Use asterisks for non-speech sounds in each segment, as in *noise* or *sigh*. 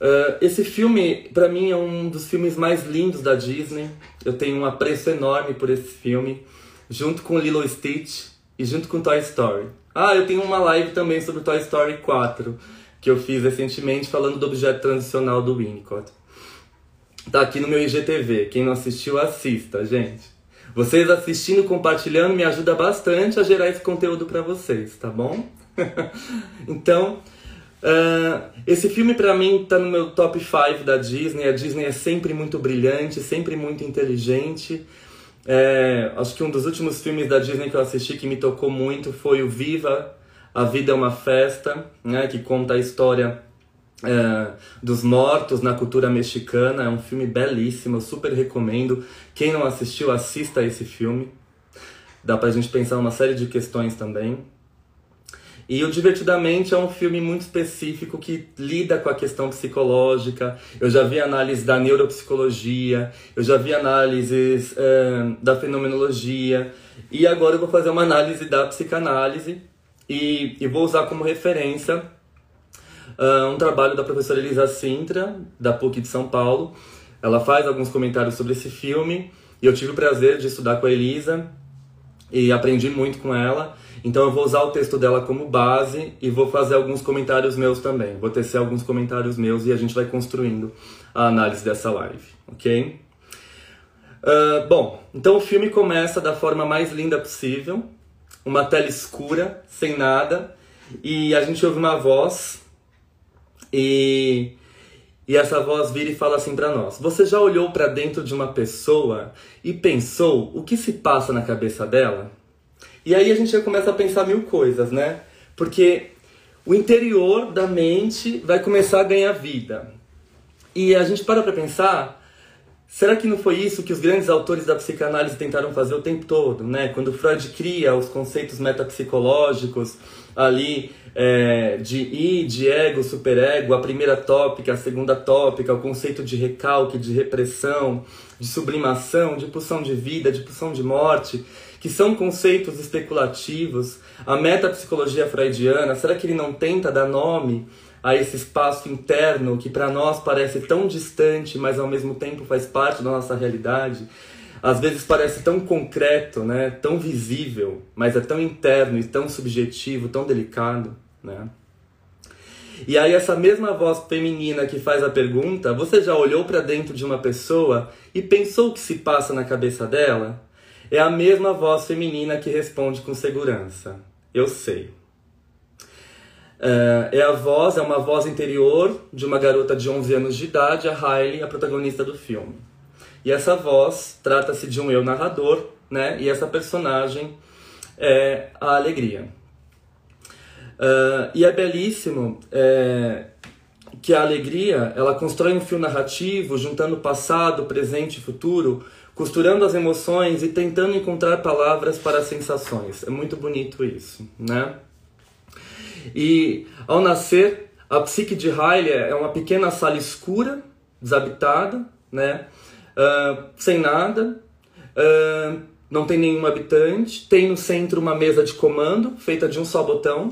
Uh, esse filme, para mim, é um dos filmes mais lindos da Disney. Eu tenho um apreço enorme por esse filme, junto com Lilo Stitch e junto com Toy Story. Ah, eu tenho uma live também sobre Toy Story 4, que eu fiz recentemente falando do objeto transicional do Winnicott. Tá aqui no meu IGTV. Quem não assistiu, assista, gente. Vocês assistindo, compartilhando, me ajuda bastante a gerar esse conteúdo para vocês, tá bom? *laughs* então, Uh, esse filme para mim tá no meu top 5 da Disney. A Disney é sempre muito brilhante, sempre muito inteligente. É, acho que um dos últimos filmes da Disney que eu assisti que me tocou muito foi o Viva, A Vida é uma Festa, né, que conta a história é, dos mortos na cultura mexicana. É um filme belíssimo, eu super recomendo. Quem não assistiu, assista esse filme. Dá pra gente pensar uma série de questões também. E o Divertidamente é um filme muito específico que lida com a questão psicológica. Eu já vi análise da neuropsicologia, eu já vi análises é, da fenomenologia, e agora eu vou fazer uma análise da psicanálise e, e vou usar como referência uh, um trabalho da professora Elisa Sintra, da PUC de São Paulo. Ela faz alguns comentários sobre esse filme e eu tive o prazer de estudar com a Elisa e aprendi muito com ela. Então eu vou usar o texto dela como base e vou fazer alguns comentários meus também. Vou tecer alguns comentários meus e a gente vai construindo a análise dessa live, ok? Uh, bom, então o filme começa da forma mais linda possível, uma tela escura, sem nada, e a gente ouve uma voz e e essa voz vira e fala assim para nós: Você já olhou para dentro de uma pessoa e pensou o que se passa na cabeça dela? E aí a gente já começa a pensar mil coisas, né? Porque o interior da mente vai começar a ganhar vida. E a gente para para pensar, será que não foi isso que os grandes autores da psicanálise tentaram fazer o tempo todo, né? Quando Freud cria os conceitos metapsicológicos ali é, de I, de ego, superego, a primeira tópica, a segunda tópica, o conceito de recalque, de repressão, de sublimação, de pulsão de vida, de pulsão de morte que são conceitos especulativos, a metapsicologia freudiana, será que ele não tenta dar nome a esse espaço interno que para nós parece tão distante, mas ao mesmo tempo faz parte da nossa realidade? Às vezes parece tão concreto, né? tão visível, mas é tão interno e tão subjetivo, tão delicado. Né? E aí essa mesma voz feminina que faz a pergunta, você já olhou para dentro de uma pessoa e pensou o que se passa na cabeça dela? É a mesma voz feminina que responde com segurança. Eu sei. É, é a voz, é uma voz interior de uma garota de 11 anos de idade, a Riley, a protagonista do filme. E essa voz trata-se de um eu narrador, né? E essa personagem é a alegria. Uh, e é belíssimo é, que a alegria ela constrói um fio narrativo juntando passado, presente e futuro costurando as emoções e tentando encontrar palavras para as sensações. É muito bonito isso, né? E ao nascer, a psique de Riley é uma pequena sala escura, desabitada, né? Uh, sem nada, uh, não tem nenhum habitante, tem no centro uma mesa de comando feita de um só botão,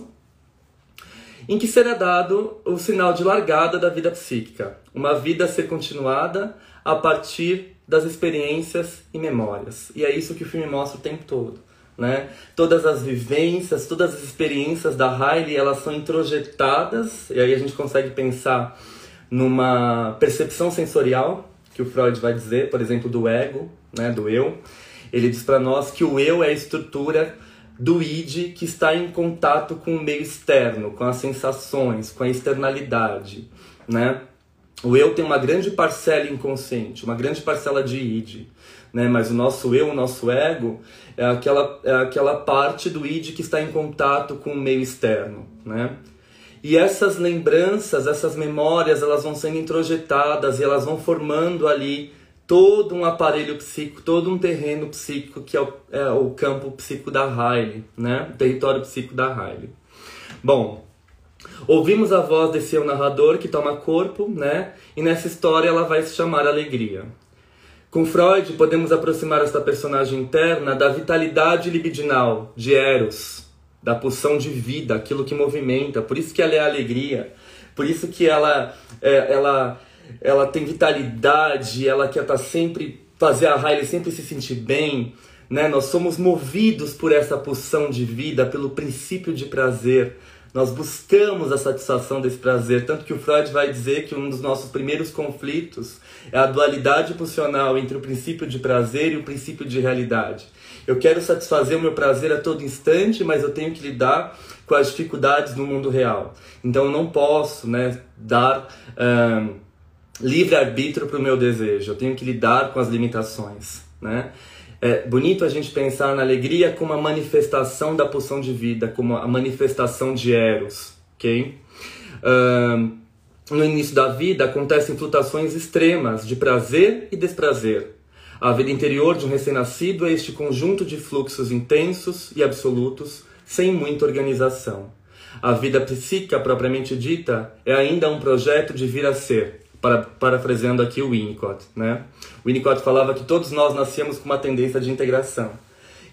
em que será dado o sinal de largada da vida psíquica, uma vida a ser continuada a partir das experiências e memórias. E é isso que o filme mostra o tempo todo. Né? Todas as vivências, todas as experiências da Riley, elas são introjetadas, e aí a gente consegue pensar numa percepção sensorial, que o Freud vai dizer, por exemplo, do ego, né, do eu. Ele diz para nós que o eu é a estrutura do id que está em contato com o meio externo, com as sensações, com a externalidade, né? O eu tem uma grande parcela inconsciente, uma grande parcela de id, né? Mas o nosso eu, o nosso ego, é aquela, é aquela parte do id que está em contato com o meio externo, né? E essas lembranças, essas memórias, elas vão sendo introjetadas e elas vão formando ali todo um aparelho psíquico, todo um terreno psíquico que é o, é o campo psíquico da Riley, né? O território psíquico da Riley. Bom, ouvimos a voz desse eu narrador que toma corpo, né? E nessa história ela vai se chamar Alegria. Com Freud, podemos aproximar esta personagem interna da vitalidade libidinal, de Eros, da pulsão de vida, aquilo que movimenta. Por isso que ela é alegria. Por isso que ela, é, ela, ela tem vitalidade, ela quer estar tá sempre, fazer a Riley sempre se sentir bem. Né? Nós somos movidos por essa pulsão de vida, pelo princípio de prazer. Nós buscamos a satisfação desse prazer, tanto que o Freud vai dizer que um dos nossos primeiros conflitos é a dualidade pulsional entre o princípio de prazer e o princípio de realidade. Eu quero satisfazer o meu prazer a todo instante, mas eu tenho que lidar com as dificuldades do mundo real. Então eu não posso né, dar um, livre-arbítrio para o meu desejo, eu tenho que lidar com as limitações. Né? É bonito a gente pensar na alegria como a manifestação da pulsão de vida, como a manifestação de Eros, ok? No início da vida acontecem flutuações extremas de prazer e desprazer. A vida interior de um recém-nascido é este conjunto de fluxos intensos e absolutos, sem muita organização. A vida psíquica propriamente dita é ainda um projeto de vir a ser, para, parafraseando aqui o Winnicott. Né? O Winnicott falava que todos nós nascemos com uma tendência de integração.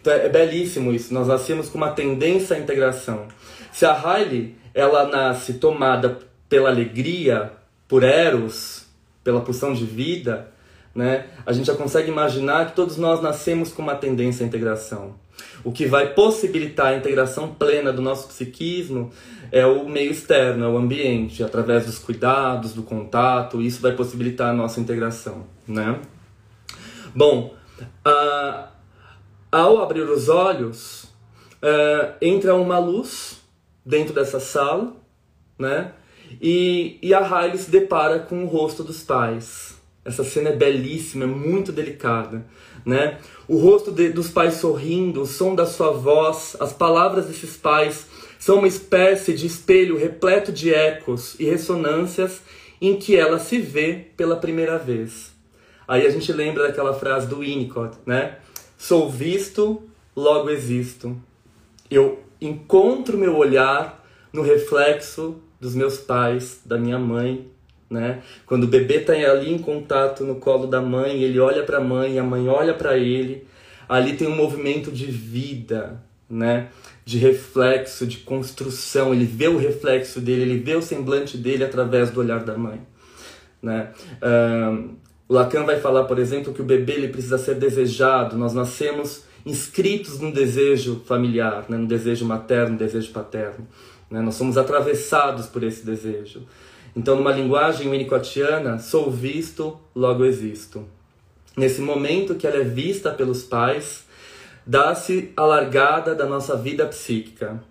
Então é, é belíssimo isso, nós nascemos com uma tendência à integração. Se a Riley ela nasce tomada pela alegria, por Eros, pela pulsão de vida, né? A gente já consegue imaginar que todos nós nascemos com uma tendência à integração. O que vai possibilitar a integração plena do nosso psiquismo é o meio externo, é o ambiente, através dos cuidados, do contato, isso vai possibilitar a nossa integração, né? Bom, uh, ao abrir os olhos, uh, entra uma luz dentro dessa sala, né? E, e a Riley se depara com o rosto dos pais. Essa cena é belíssima, é muito delicada, né? O rosto de, dos pais sorrindo, o som da sua voz, as palavras desses pais são uma espécie de espelho repleto de ecos e ressonâncias em que ela se vê pela primeira vez. Aí a gente lembra daquela frase do Winnicott, né? Sou visto, logo existo. Eu encontro meu olhar no reflexo dos meus pais, da minha mãe, né? Quando o bebê está ali em contato no colo da mãe, ele olha para a mãe, a mãe olha para ele, ali tem um movimento de vida, né? De reflexo, de construção. Ele vê o reflexo dele, ele vê o semblante dele através do olhar da mãe, né? O Lacan vai falar, por exemplo, que o bebê ele precisa ser desejado. Nós nascemos inscritos no desejo familiar, né? no desejo materno, no desejo paterno. Né? Nós somos atravessados por esse desejo. Então, numa linguagem winnicottiana, sou visto, logo existo. Nesse momento que ela é vista pelos pais, dá-se a largada da nossa vida psíquica.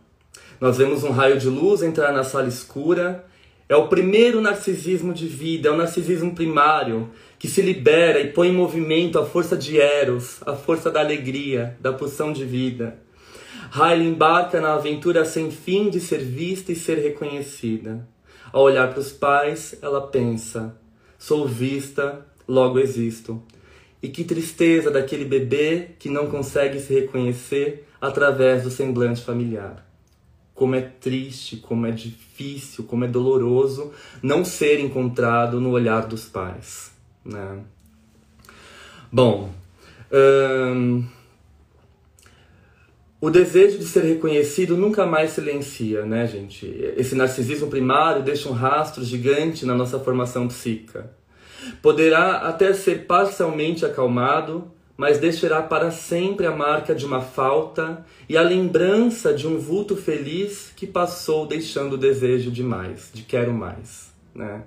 Nós vemos um raio de luz entrar na sala escura. É o primeiro narcisismo de vida, é o narcisismo primário, que se libera e põe em movimento a força de Eros, a força da alegria, da pulsão de vida. Riley embarca na aventura sem fim de ser vista e ser reconhecida. Ao olhar para os pais, ela pensa: sou vista, logo existo. E que tristeza daquele bebê que não consegue se reconhecer através do semblante familiar. Como é triste, como é difícil, como é doloroso não ser encontrado no olhar dos pais. Né? Bom, hum, o desejo de ser reconhecido nunca mais silencia, né, gente? Esse narcisismo primário deixa um rastro gigante na nossa formação psíquica. Poderá até ser parcialmente acalmado, mas deixará para sempre a marca de uma falta e a lembrança de um vulto feliz que passou deixando o desejo de mais, de quero mais, né?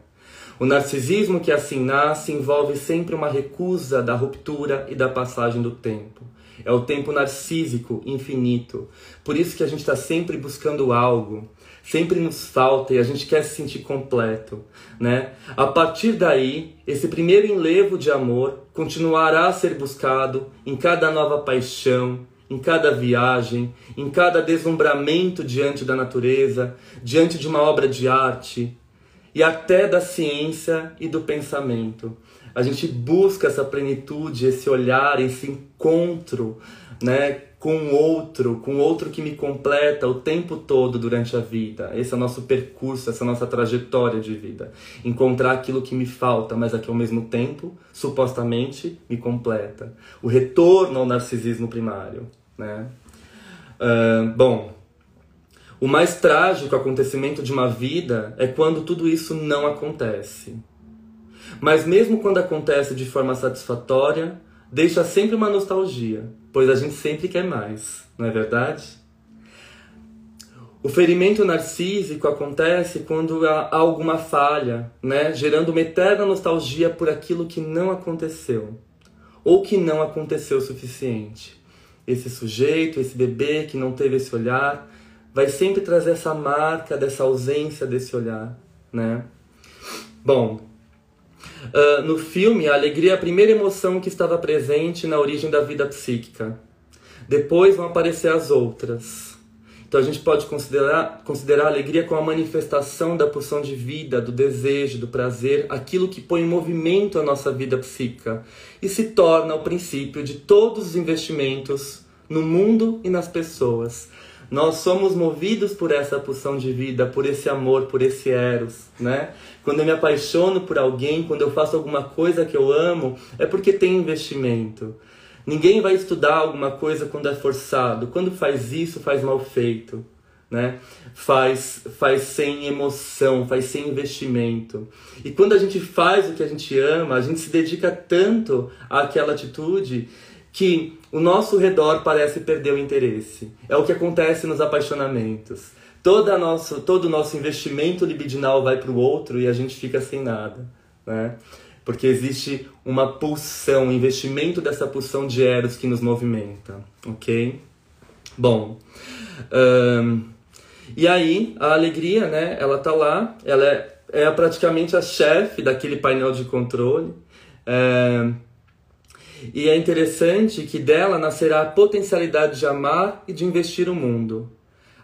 O narcisismo que assim nasce envolve sempre uma recusa da ruptura e da passagem do tempo. É o tempo narcísico infinito. Por isso que a gente está sempre buscando algo, sempre nos falta e a gente quer se sentir completo, né? A partir daí, esse primeiro enlevo de amor continuará a ser buscado em cada nova paixão, em cada viagem, em cada deslumbramento diante da natureza, diante de uma obra de arte e até da ciência e do pensamento. A gente busca essa plenitude, esse olhar, esse encontro, né, com outro, com outro que me completa o tempo todo durante a vida. Esse é o nosso percurso, essa é a nossa trajetória de vida. Encontrar aquilo que me falta, mas que ao mesmo tempo, supostamente, me completa. O retorno ao narcisismo primário. Né? Uh, bom, o mais trágico acontecimento de uma vida é quando tudo isso não acontece. Mas mesmo quando acontece de forma satisfatória, deixa sempre uma nostalgia pois a gente sempre quer mais, não é verdade? O ferimento narcísico acontece quando há alguma falha, né, gerando uma eterna nostalgia por aquilo que não aconteceu ou que não aconteceu o suficiente. Esse sujeito, esse bebê que não teve esse olhar, vai sempre trazer essa marca dessa ausência desse olhar, né? Bom, Uh, no filme, a alegria é a primeira emoção que estava presente na origem da vida psíquica. Depois vão aparecer as outras. Então a gente pode considerar, considerar a alegria como a manifestação da pulsão de vida, do desejo, do prazer, aquilo que põe em movimento a nossa vida psíquica e se torna o princípio de todos os investimentos no mundo e nas pessoas. Nós somos movidos por essa pulsão de vida, por esse amor, por esse eros, né? Quando eu me apaixono por alguém, quando eu faço alguma coisa que eu amo, é porque tem investimento. Ninguém vai estudar alguma coisa quando é forçado. Quando faz isso, faz mal feito, né? Faz faz sem emoção, faz sem investimento. E quando a gente faz o que a gente ama, a gente se dedica tanto àquela atitude que o nosso redor parece perder o interesse. É o que acontece nos apaixonamentos. Toda nosso, todo o nosso investimento libidinal vai para o outro e a gente fica sem nada. Né? Porque existe uma pulsão, um investimento dessa pulsão de Eros que nos movimenta. Ok? Bom. Um, e aí, a alegria, né? Ela tá lá, ela é, é praticamente a chefe daquele painel de controle. É, e é interessante que dela nascerá a potencialidade de amar e de investir o mundo.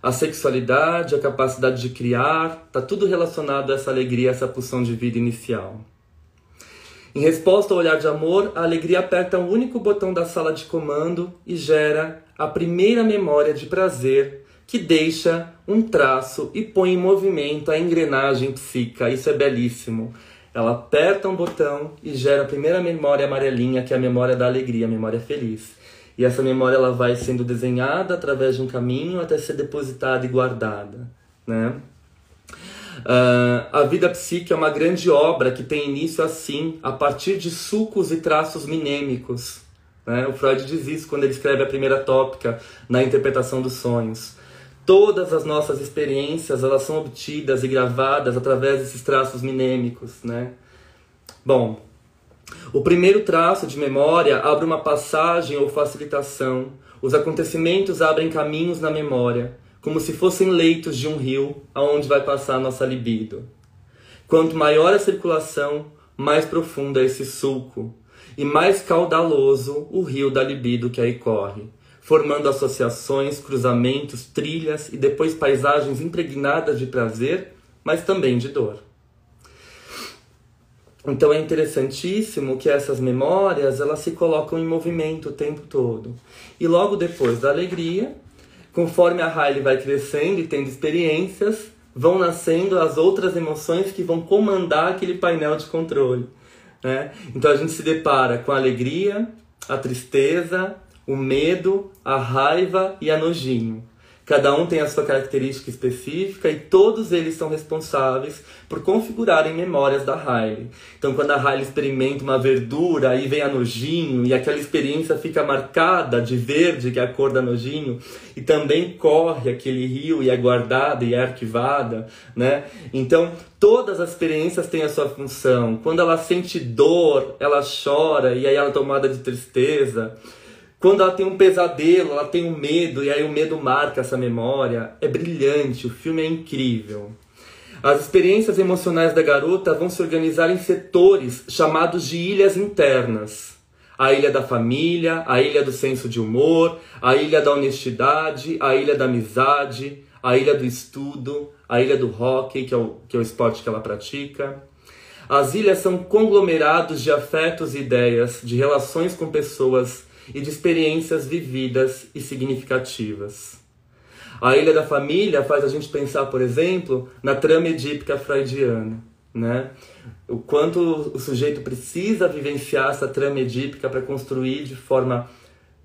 A sexualidade, a capacidade de criar, está tudo relacionado a essa alegria, a essa pulsão de vida inicial. Em resposta ao olhar de amor, a alegria aperta o único botão da sala de comando e gera a primeira memória de prazer que deixa um traço e põe em movimento a engrenagem psíquica. Isso é belíssimo. Ela aperta um botão e gera a primeira memória amarelinha, que é a memória da alegria, a memória feliz. E essa memória ela vai sendo desenhada através de um caminho até ser depositada e guardada, né? Uh, a vida psíquica é uma grande obra que tem início assim, a partir de sucos e traços minêmicos. Né? O Freud diz isso quando ele escreve a primeira tópica na interpretação dos sonhos. Todas as nossas experiências elas são obtidas e gravadas através desses traços minêmicos, né? Bom, o primeiro traço de memória abre uma passagem ou facilitação. Os acontecimentos abrem caminhos na memória, como se fossem leitos de um rio aonde vai passar a nossa libido. Quanto maior a circulação, mais profundo é esse sulco e mais caudaloso o rio da libido que aí corre formando associações, cruzamentos, trilhas e depois paisagens impregnadas de prazer, mas também de dor. Então é interessantíssimo que essas memórias elas se colocam em movimento o tempo todo. E logo depois da alegria, conforme a Riley vai crescendo e tendo experiências, vão nascendo as outras emoções que vão comandar aquele painel de controle. Né? Então a gente se depara com a alegria, a tristeza, o medo, a raiva e a nojinho. Cada um tem a sua característica específica e todos eles são responsáveis por configurarem memórias da Riley. Então, quando a Riley experimenta uma verdura, aí vem a nojinho e aquela experiência fica marcada de verde, que é a cor da nojinho, e também corre aquele rio e é guardada e é arquivada, né? Então, todas as experiências têm a sua função. Quando ela sente dor, ela chora e aí ela é tomada de tristeza. Quando ela tem um pesadelo, ela tem um medo, e aí o medo marca essa memória. É brilhante, o filme é incrível. As experiências emocionais da garota vão se organizar em setores chamados de ilhas internas. A ilha da família, a ilha do senso de humor, a ilha da honestidade, a ilha da amizade, a ilha do estudo, a ilha do hockey, que é o, que é o esporte que ela pratica. As ilhas são conglomerados de afetos e ideias, de relações com pessoas e de experiências vividas e significativas. A Ilha da Família faz a gente pensar, por exemplo, na trama edípica freudiana, né? O quanto o sujeito precisa vivenciar essa trama edípica para construir de forma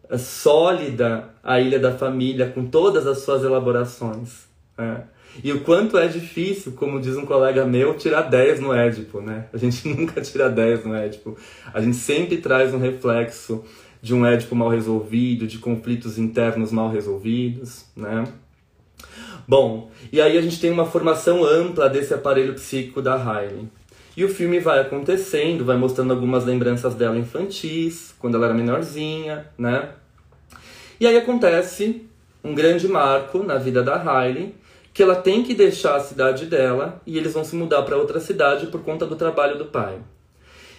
eh, sólida a Ilha da Família, com todas as suas elaborações. Né? E o quanto é difícil, como diz um colega meu, tirar 10 no Édipo, né? A gente *laughs* nunca tira 10 no Édipo. A gente sempre traz um reflexo de um Édipo mal resolvido, de conflitos internos mal resolvidos, né? Bom, e aí a gente tem uma formação ampla desse aparelho psíquico da Riley. E o filme vai acontecendo, vai mostrando algumas lembranças dela infantis, quando ela era menorzinha, né? E aí acontece um grande marco na vida da Riley, que ela tem que deixar a cidade dela e eles vão se mudar para outra cidade por conta do trabalho do pai.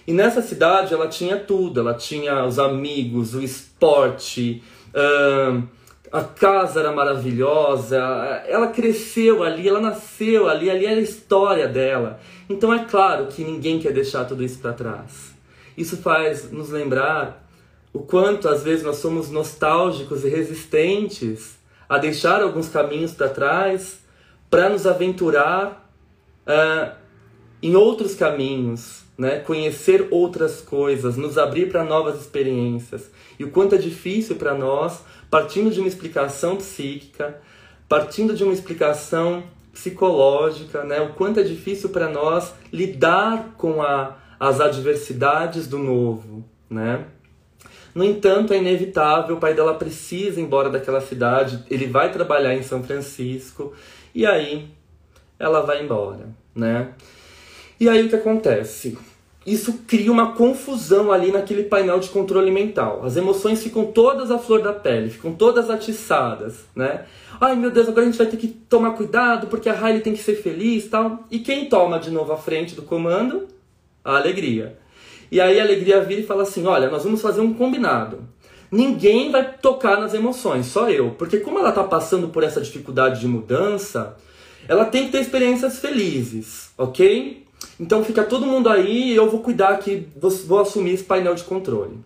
E nessa cidade ela tinha tudo, ela tinha os amigos, o esporte, a casa era maravilhosa, ela cresceu ali, ela nasceu ali, ali era a história dela. Então é claro que ninguém quer deixar tudo isso para trás. Isso faz nos lembrar o quanto às vezes nós somos nostálgicos e resistentes a deixar alguns caminhos para trás para nos aventurar uh, em outros caminhos, né? conhecer outras coisas, nos abrir para novas experiências. E o quanto é difícil para nós, partindo de uma explicação psíquica, partindo de uma explicação psicológica, né? o quanto é difícil para nós lidar com a, as adversidades do novo. Né? No entanto, é inevitável, o pai dela precisa ir embora daquela cidade, ele vai trabalhar em São Francisco, e aí ela vai embora, né? E aí o que acontece? Isso cria uma confusão ali naquele painel de controle mental. As emoções ficam todas à flor da pele, ficam todas atiçadas, né? Ai meu Deus, agora a gente vai ter que tomar cuidado porque a Riley tem que ser feliz tal. E quem toma de novo a frente do comando? A alegria. E aí a alegria vira e fala assim: olha, nós vamos fazer um combinado. Ninguém vai tocar nas emoções, só eu. Porque como ela está passando por essa dificuldade de mudança, ela tem que ter experiências felizes, ok? Então fica todo mundo aí e eu vou cuidar aqui, vou, vou assumir esse painel de controle.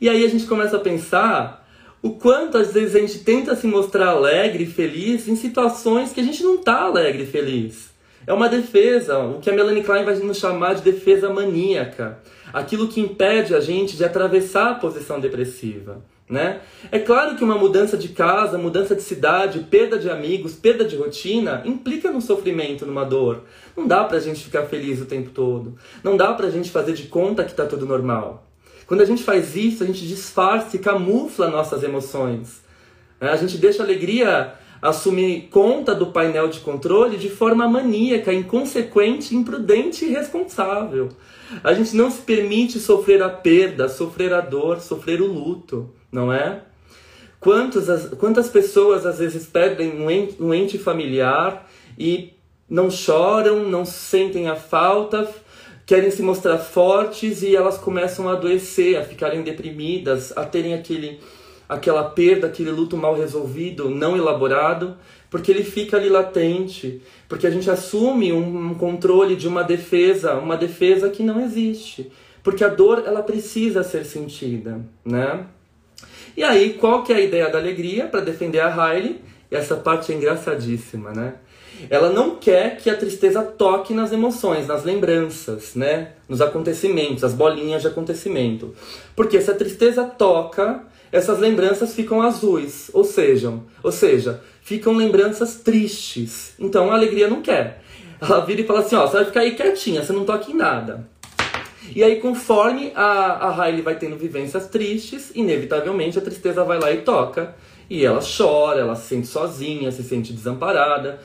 E aí a gente começa a pensar o quanto às vezes a gente tenta se mostrar alegre e feliz em situações que a gente não está alegre e feliz. É uma defesa, o que a Melanie Klein vai nos chamar de defesa maníaca. Aquilo que impede a gente de atravessar a posição depressiva. Né? É claro que uma mudança de casa, mudança de cidade, perda de amigos, perda de rotina implica num sofrimento, numa dor. Não dá pra gente ficar feliz o tempo todo. Não dá pra gente fazer de conta que tá tudo normal. Quando a gente faz isso, a gente disfarça e camufla nossas emoções. Né? A gente deixa a alegria assumir conta do painel de controle de forma maníaca, inconsequente, imprudente e irresponsável. A gente não se permite sofrer a perda, sofrer a dor, sofrer o luto, não é? Quantas, quantas pessoas às vezes perdem um ente, um ente familiar e não choram, não sentem a falta, querem se mostrar fortes e elas começam a adoecer, a ficarem deprimidas, a terem aquele, aquela perda, aquele luto mal resolvido, não elaborado, porque ele fica ali latente, porque a gente assume um controle de uma defesa, uma defesa que não existe, porque a dor ela precisa ser sentida, né? E aí, qual que é a ideia da alegria para defender a Riley? Essa parte é engraçadíssima, né? Ela não quer que a tristeza toque nas emoções, nas lembranças, né? Nos acontecimentos, as bolinhas de acontecimento. Porque se a tristeza toca, essas lembranças ficam azuis, ou seja, ou seja, ficam lembranças tristes. Então a alegria não quer. Ela vira e fala assim, ó, você vai ficar aí quietinha, você não toca em nada. E aí, conforme a, a Riley vai tendo vivências tristes, inevitavelmente a tristeza vai lá e toca. E ela chora, ela se sente sozinha, se sente desamparada.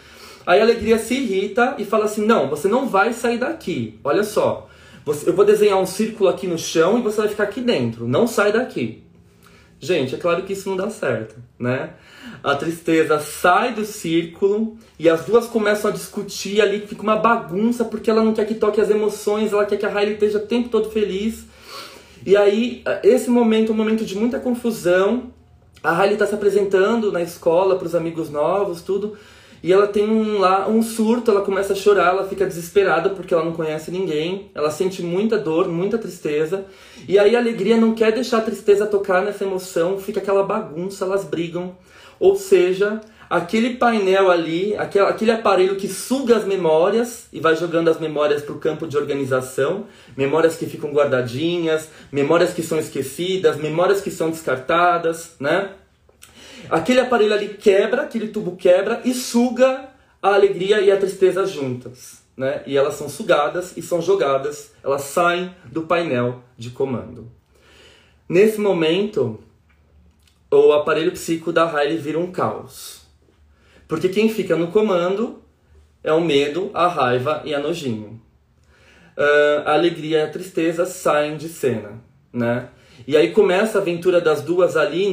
Aí a alegria se irrita e fala assim: Não, você não vai sair daqui. Olha só, eu vou desenhar um círculo aqui no chão e você vai ficar aqui dentro. Não sai daqui. Gente, é claro que isso não dá certo, né? A tristeza sai do círculo e as duas começam a discutir ali, fica uma bagunça porque ela não quer que toque as emoções, ela quer que a Riley esteja o tempo todo feliz. E aí, esse momento é um momento de muita confusão. A Riley está se apresentando na escola para os amigos novos, tudo. E ela tem um, lá um surto, ela começa a chorar, ela fica desesperada porque ela não conhece ninguém, ela sente muita dor, muita tristeza. E aí a alegria não quer deixar a tristeza tocar nessa emoção, fica aquela bagunça, elas brigam. Ou seja, aquele painel ali, aquele, aquele aparelho que suga as memórias e vai jogando as memórias para o campo de organização, memórias que ficam guardadinhas, memórias que são esquecidas, memórias que são descartadas, né? Aquele aparelho ali quebra, aquele tubo quebra e suga a alegria e a tristeza juntas. Né? E elas são sugadas e são jogadas, elas saem do painel de comando. Nesse momento, o aparelho psíquico da Riley vira um caos. Porque quem fica no comando é o medo, a raiva e a nojinho. Uh, a alegria e a tristeza saem de cena, né? E aí começa a aventura das duas ali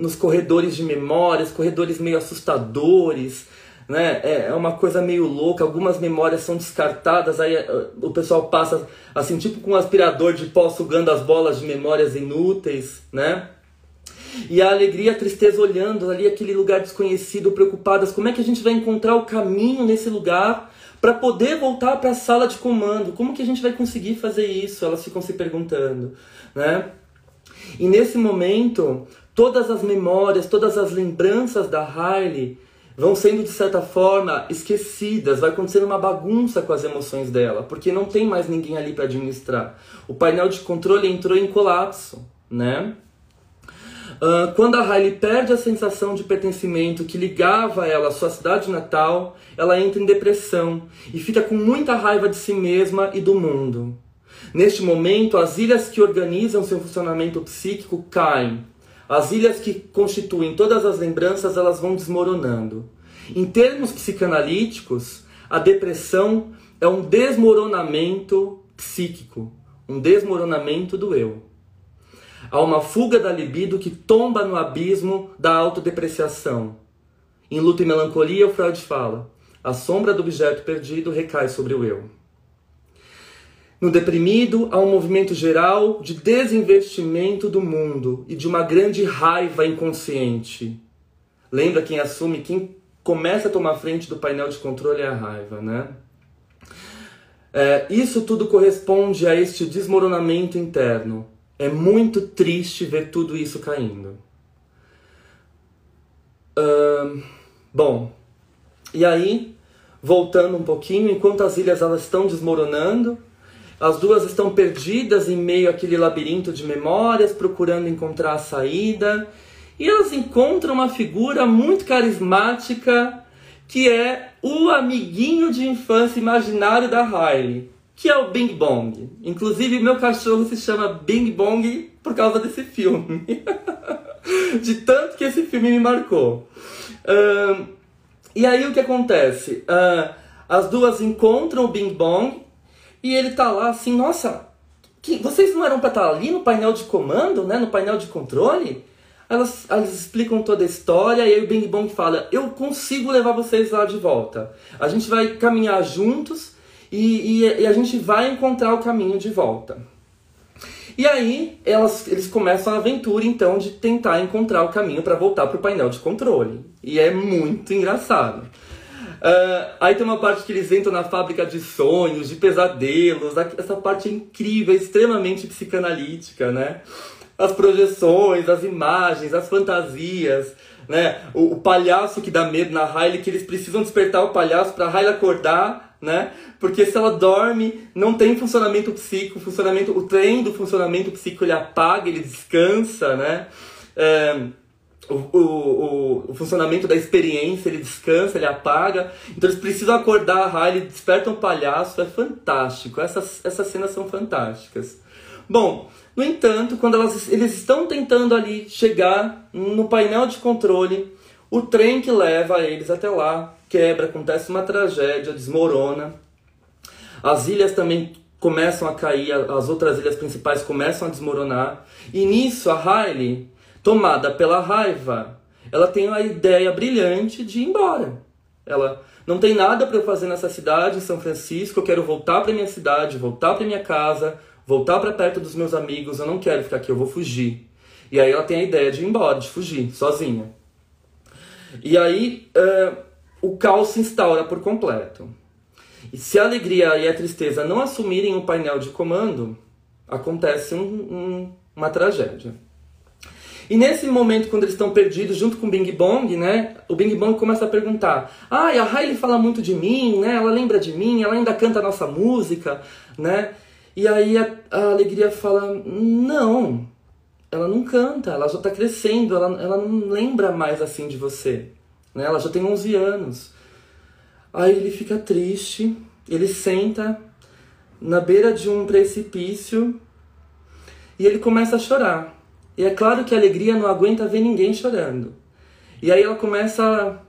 nos corredores de memórias, corredores meio assustadores, né? É, é uma coisa meio louca, algumas memórias são descartadas, aí eh, o pessoal passa assim, tipo com um aspirador de pó sugando as bolas de memórias inúteis, né? E a alegria a tristeza olhando ali aquele lugar desconhecido, preocupadas, como é que a gente vai encontrar o caminho nesse lugar para poder voltar para a sala de comando? Como que a gente vai conseguir fazer isso? Elas ficam se perguntando, né? E nesse momento, todas as memórias, todas as lembranças da Harley vão sendo de certa forma esquecidas, vai acontecendo uma bagunça com as emoções dela, porque não tem mais ninguém ali para administrar. O painel de controle entrou em colapso, né? Uh, quando a Riley perde a sensação de pertencimento que ligava ela à sua cidade natal, ela entra em depressão e fica com muita raiva de si mesma e do mundo. Neste momento, as ilhas que organizam seu funcionamento psíquico caem. As ilhas que constituem todas as lembranças, elas vão desmoronando. Em termos psicanalíticos, a depressão é um desmoronamento psíquico, um desmoronamento do eu. Há uma fuga da libido que tomba no abismo da autodepreciação. Em Luta e Melancolia, o Freud fala: a sombra do objeto perdido recai sobre o eu. No deprimido, há um movimento geral de desinvestimento do mundo e de uma grande raiva inconsciente. Lembra quem assume, quem começa a tomar frente do painel de controle é a raiva, né? É, isso tudo corresponde a este desmoronamento interno. É muito triste ver tudo isso caindo. Uh, bom, e aí, voltando um pouquinho, enquanto as ilhas elas estão desmoronando, as duas estão perdidas em meio àquele labirinto de memórias, procurando encontrar a saída. E elas encontram uma figura muito carismática, que é o amiguinho de infância imaginário da Riley, que é o Bing Bong. Inclusive, meu cachorro se chama Bing Bong por causa desse filme. *laughs* de tanto que esse filme me marcou. E aí o que acontece? Uh, as duas encontram o Bing Bong e ele tá lá assim, nossa, que, vocês não eram para estar tá ali no painel de comando, né, no painel de controle? Elas, elas explicam toda a história e aí o Bing Bong fala: Eu consigo levar vocês lá de volta. A gente vai caminhar juntos e, e, e a gente vai encontrar o caminho de volta. E aí elas, eles começam a aventura então de tentar encontrar o caminho para voltar para o painel de controle. E é muito engraçado. Uh, aí tem uma parte que eles entram na fábrica de sonhos, de pesadelos. Essa parte é incrível, é extremamente psicanalítica, né? As projeções, as imagens, as fantasias, né? O, o palhaço que dá medo na Riley, que eles precisam despertar o palhaço para a Riley acordar, né? Porque se ela dorme, não tem funcionamento psíquico, funcionamento, o trem do funcionamento psíquico ele apaga, ele descansa, né? é, o, o, o, funcionamento da experiência, ele descansa, ele apaga. Então eles precisam acordar a Riley, despertam o palhaço, é fantástico. Essas, essas cenas são fantásticas. Bom, no entanto, quando elas, eles estão tentando ali chegar no painel de controle, o trem que leva eles até lá quebra, acontece uma tragédia, desmorona. As ilhas também começam a cair, as outras ilhas principais começam a desmoronar. E nisso a Riley tomada pela raiva, ela tem a ideia brilhante de ir embora. Ela não tem nada para eu fazer nessa cidade, São Francisco, eu quero voltar para minha cidade, voltar para minha casa, voltar para perto dos meus amigos, eu não quero ficar aqui, eu vou fugir. E aí ela tem a ideia de ir embora, de fugir, sozinha. E aí uh, o caos se instaura por completo. E se a alegria e a tristeza não assumirem o painel de comando, acontece um, um, uma tragédia. E nesse momento, quando eles estão perdidos junto com o Bing Bong, né? O Bing Bong começa a perguntar: Ah, a Hailey fala muito de mim, né? Ela lembra de mim, ela ainda canta a nossa música, né? E aí a, a alegria fala: Não, ela não canta, ela já está crescendo, ela, ela não lembra mais assim de você, né? Ela já tem 11 anos. Aí ele fica triste, ele senta na beira de um precipício e ele começa a chorar. E é claro que a alegria não aguenta ver ninguém chorando. E aí ela começa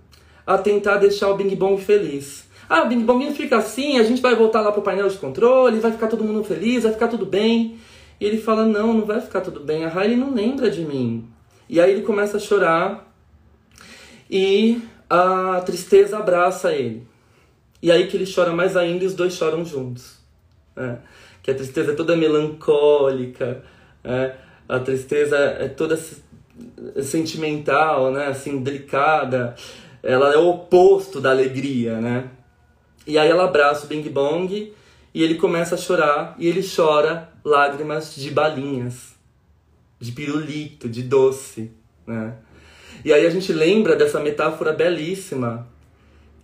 a, tentar deixar o Bing Bong feliz. Ah, o Bing Bong fica assim, a gente vai voltar lá pro painel de controle, vai ficar todo mundo feliz, vai ficar tudo bem. E ele fala: Não, não vai ficar tudo bem. A Riley não lembra de mim. E aí ele começa a chorar e a tristeza abraça ele. E aí que ele chora mais ainda e os dois choram juntos. É. Que a tristeza é toda melancólica. É a tristeza é toda sentimental, né? Assim, delicada. Ela é o oposto da alegria, né? E aí ela abraça o Bing Bong e ele começa a chorar e ele chora lágrimas de balinhas, de pirulito, de doce, né? E aí a gente lembra dessa metáfora belíssima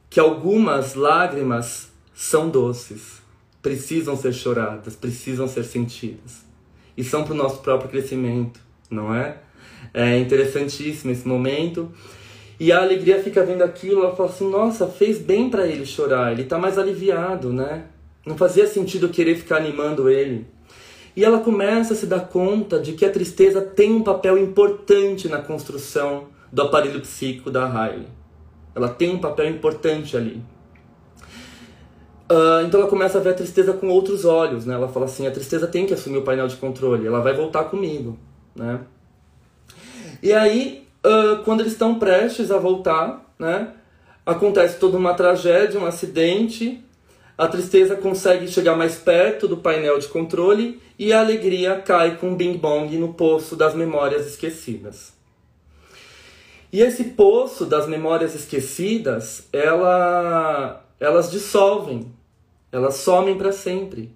que algumas lágrimas são doces, precisam ser choradas, precisam ser sentidas e são para o nosso próprio crescimento, não é? É interessantíssimo esse momento. E a alegria fica vendo aquilo, ela fala assim: nossa, fez bem para ele chorar, ele está mais aliviado, né? Não fazia sentido querer ficar animando ele. E ela começa a se dar conta de que a tristeza tem um papel importante na construção do aparelho psíquico da Riley. Ela tem um papel importante ali. Uh, então ela começa a ver a tristeza com outros olhos, né? Ela fala assim, a tristeza tem que assumir o painel de controle, ela vai voltar comigo, né? E aí, uh, quando eles estão prestes a voltar, né? Acontece toda uma tragédia, um acidente, a tristeza consegue chegar mais perto do painel de controle e a alegria cai com Bing Bong no poço das memórias esquecidas. E esse poço das memórias esquecidas, ela, elas dissolvem elas somem para sempre.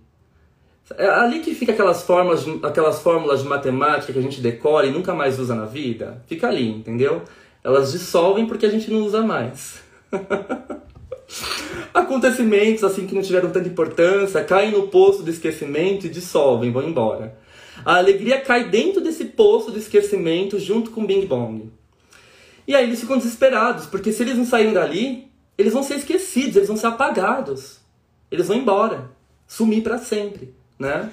É ali que fica aquelas fórmulas, aquelas fórmulas de matemática que a gente decora e nunca mais usa na vida. Fica ali, entendeu? Elas dissolvem porque a gente não usa mais. *laughs* Acontecimentos assim que não tiveram tanta importância caem no poço do esquecimento e dissolvem, vão embora. A alegria cai dentro desse poço do esquecimento junto com o Bing Bong. E aí eles ficam desesperados, porque se eles não saírem dali, eles vão ser esquecidos, eles vão ser apagados eles vão embora, sumir para sempre, né?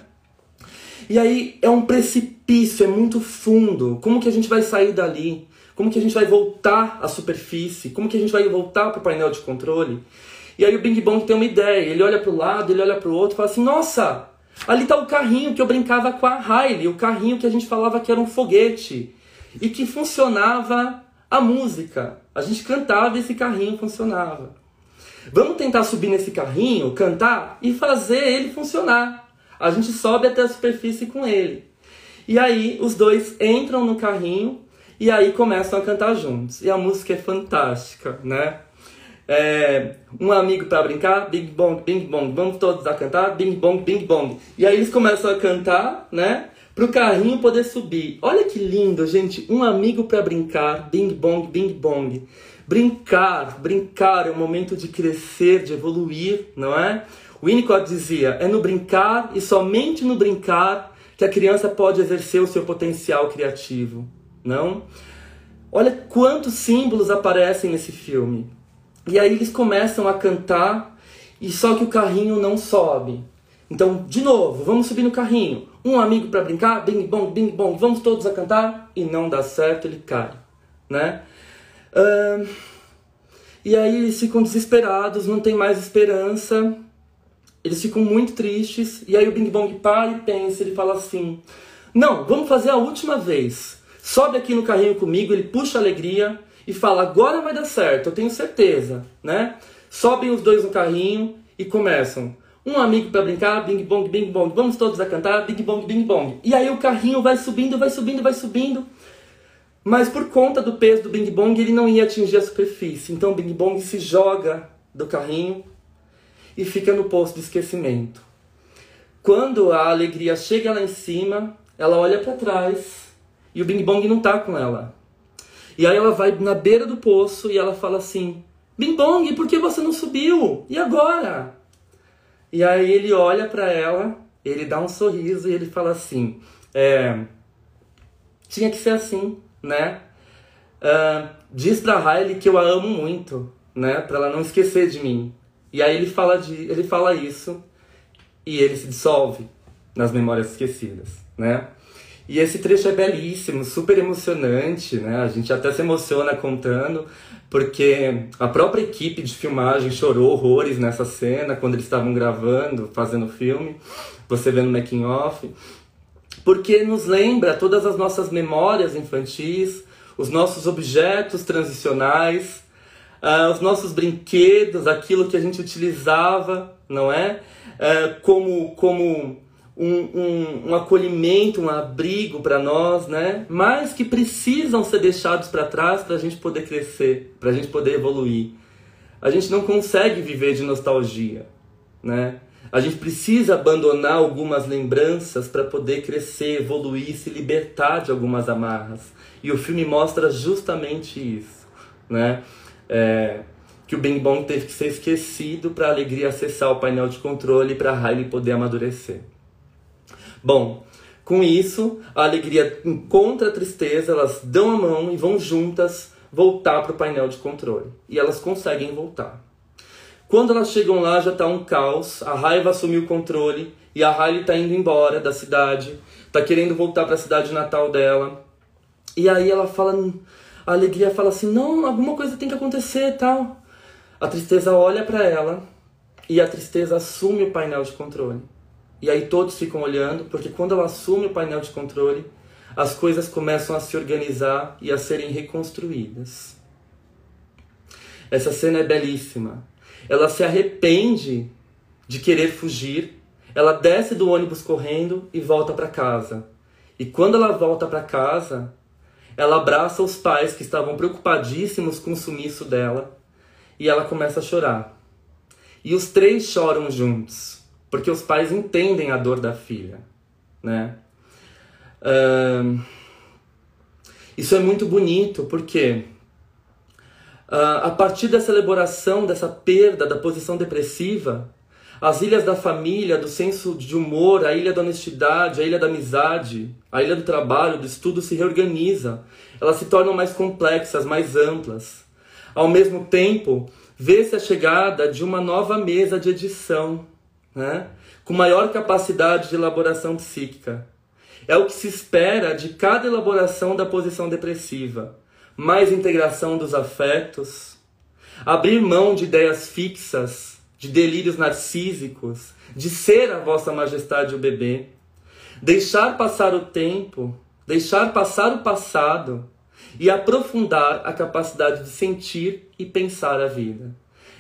E aí é um precipício, é muito fundo. Como que a gente vai sair dali? Como que a gente vai voltar à superfície? Como que a gente vai voltar para o painel de controle? E aí o Bing Bong tem uma ideia. Ele olha para o lado, ele olha para o outro e fala assim: Nossa, ali está o carrinho que eu brincava com a Riley, o carrinho que a gente falava que era um foguete e que funcionava a música. A gente cantava e esse carrinho funcionava. Vamos tentar subir nesse carrinho, cantar e fazer ele funcionar. A gente sobe até a superfície com ele. E aí os dois entram no carrinho e aí começam a cantar juntos. E a música é fantástica, né? É, um amigo para brincar, bing bong, bing bong, vamos todos a cantar, bing bong, bing bong. E aí eles começam a cantar, né? Pro carrinho poder subir. Olha que lindo, gente. Um amigo para brincar, bing bong, bing bong. Brincar, brincar é o momento de crescer, de evoluir, não é? Winnicott dizia: é no brincar e somente no brincar que a criança pode exercer o seu potencial criativo, Não? Olha quantos símbolos aparecem nesse filme. E aí eles começam a cantar e só que o carrinho não sobe. Então, de novo, vamos subir no carrinho. Um amigo para brincar, bing bong, bing bong, vamos todos a cantar e não dá certo, ele cai, né? E aí eles ficam desesperados, não tem mais esperança. Eles ficam muito tristes e aí o Bing Bong para e pensa, ele fala assim: "Não, vamos fazer a última vez. Sobe aqui no carrinho comigo". Ele puxa a alegria e fala: "Agora vai dar certo, eu tenho certeza", né? Sobem os dois no carrinho e começam um amigo para brincar, bing bong, bing bong, vamos todos a cantar, bing bong, bing bong. E aí o carrinho vai subindo, vai subindo, vai subindo. Mas por conta do peso do bing bong, ele não ia atingir a superfície. Então o bing bong se joga do carrinho e fica no posto de esquecimento. Quando a alegria chega lá em cima, ela olha para trás e o bing bong não tá com ela. E aí ela vai na beira do poço e ela fala assim: Bing bong, por que você não subiu? E agora? E aí ele olha para ela, ele dá um sorriso e ele fala assim: é, tinha que ser assim, né? Uh, diz pra Riley que eu a amo muito, né? Pra ela não esquecer de mim. E aí ele fala, de, ele fala isso e ele se dissolve nas memórias esquecidas, né? E esse trecho é belíssimo, super emocionante, né? A gente até se emociona contando, porque a própria equipe de filmagem chorou horrores nessa cena quando eles estavam gravando, fazendo o filme, você vendo making off, porque nos lembra todas as nossas memórias infantis, os nossos objetos transicionais, uh, os nossos brinquedos, aquilo que a gente utilizava, não é? Uh, como como um, um, um acolhimento, um abrigo para nós, né? Mas que precisam ser deixados para trás para a gente poder crescer, para a gente poder evoluir. A gente não consegue viver de nostalgia, né? A gente precisa abandonar algumas lembranças para poder crescer, evoluir, se libertar de algumas amarras. E o filme mostra justamente isso, né? É, que o Bing Bong teve que ser esquecido para a alegria acessar o painel de controle para a Riley poder amadurecer. Bom, com isso, a alegria encontra a tristeza, elas dão a mão e vão juntas voltar para o painel de controle. E elas conseguem voltar. Quando elas chegam lá, já está um caos, a raiva assumiu o controle e a Riley está indo embora da cidade, está querendo voltar para a cidade natal dela. E aí ela fala, a alegria fala assim: não, alguma coisa tem que acontecer tal. A tristeza olha para ela e a tristeza assume o painel de controle. E aí todos ficam olhando, porque quando ela assume o painel de controle, as coisas começam a se organizar e a serem reconstruídas. Essa cena é belíssima. Ela se arrepende de querer fugir, ela desce do ônibus correndo e volta para casa. E quando ela volta para casa, ela abraça os pais que estavam preocupadíssimos com o sumiço dela e ela começa a chorar. E os três choram juntos porque os pais entendem a dor da filha, né? Uh, isso é muito bonito porque a partir dessa elaboração, dessa perda da posição depressiva, as ilhas da família, do senso de humor, a ilha da honestidade, a ilha da amizade, a ilha do trabalho, do estudo se reorganiza. Elas se tornam mais complexas, mais amplas. Ao mesmo tempo, vê-se a chegada de uma nova mesa de edição né? com maior capacidade de elaboração psíquica. É o que se espera de cada elaboração da posição depressiva. Mais integração dos afetos, abrir mão de ideias fixas, de delírios narcísicos, de ser a vossa majestade o bebê, deixar passar o tempo, deixar passar o passado e aprofundar a capacidade de sentir e pensar a vida.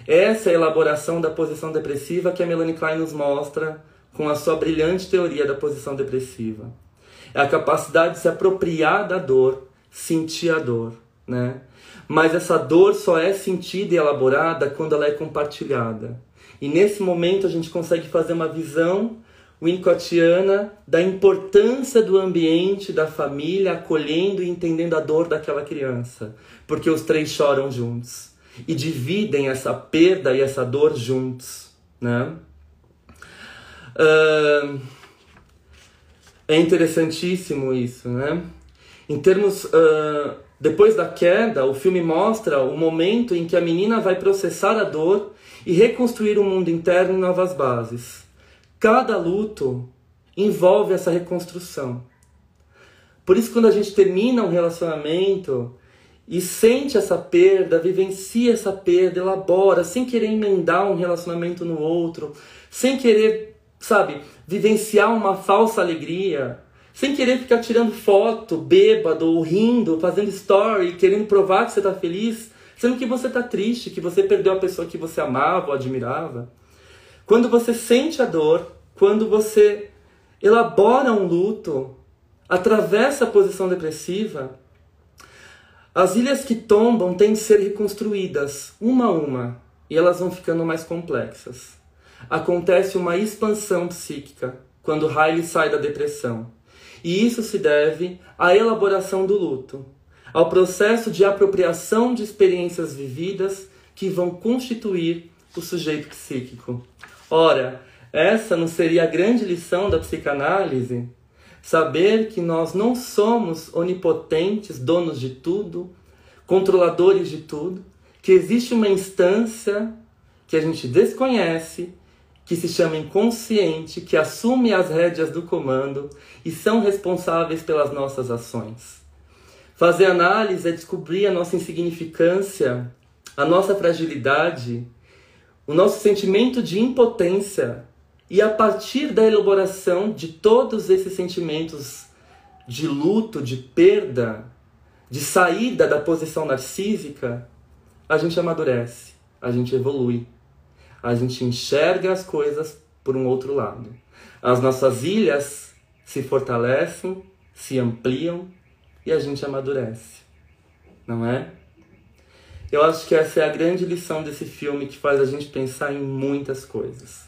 Essa é a elaboração da posição depressiva que a Melanie Klein nos mostra com a sua brilhante teoria da posição depressiva. É a capacidade de se apropriar da dor, sentir a dor, né? Mas essa dor só é sentida e elaborada quando ela é compartilhada. E nesse momento a gente consegue fazer uma visão winnicottiana da importância do ambiente, da família, acolhendo e entendendo a dor daquela criança. Porque os três choram juntos e dividem essa perda e essa dor juntos, né? Uh, é interessantíssimo isso, né? Em termos. Uh, depois da queda, o filme mostra o momento em que a menina vai processar a dor e reconstruir o mundo interno em novas bases. Cada luto envolve essa reconstrução. Por isso, quando a gente termina um relacionamento e sente essa perda, vivencia essa perda, elabora, sem querer emendar um relacionamento no outro, sem querer, sabe, vivenciar uma falsa alegria, sem querer ficar tirando foto, bêbado, ou rindo, fazendo story, querendo provar que você está feliz, sendo que você está triste, que você perdeu a pessoa que você amava ou admirava. Quando você sente a dor, quando você elabora um luto, atravessa a posição depressiva, as ilhas que tombam têm de ser reconstruídas uma a uma e elas vão ficando mais complexas. Acontece uma expansão psíquica quando Riley sai da depressão. E isso se deve à elaboração do luto, ao processo de apropriação de experiências vividas que vão constituir o sujeito psíquico. Ora, essa não seria a grande lição da psicanálise? Saber que nós não somos onipotentes, donos de tudo, controladores de tudo, que existe uma instância que a gente desconhece, que se chama inconsciente, que assume as rédeas do comando e são responsáveis pelas nossas ações. Fazer análise é descobrir a nossa insignificância, a nossa fragilidade, o nosso sentimento de impotência e a partir da elaboração de todos esses sentimentos de luto, de perda, de saída da posição narcísica, a gente amadurece, a gente evolui, a gente enxerga as coisas por um outro lado. As nossas ilhas se fortalecem, se ampliam e a gente amadurece, não é? Eu acho que essa é a grande lição desse filme que faz a gente pensar em muitas coisas.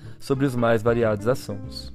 sobre os mais variados assuntos.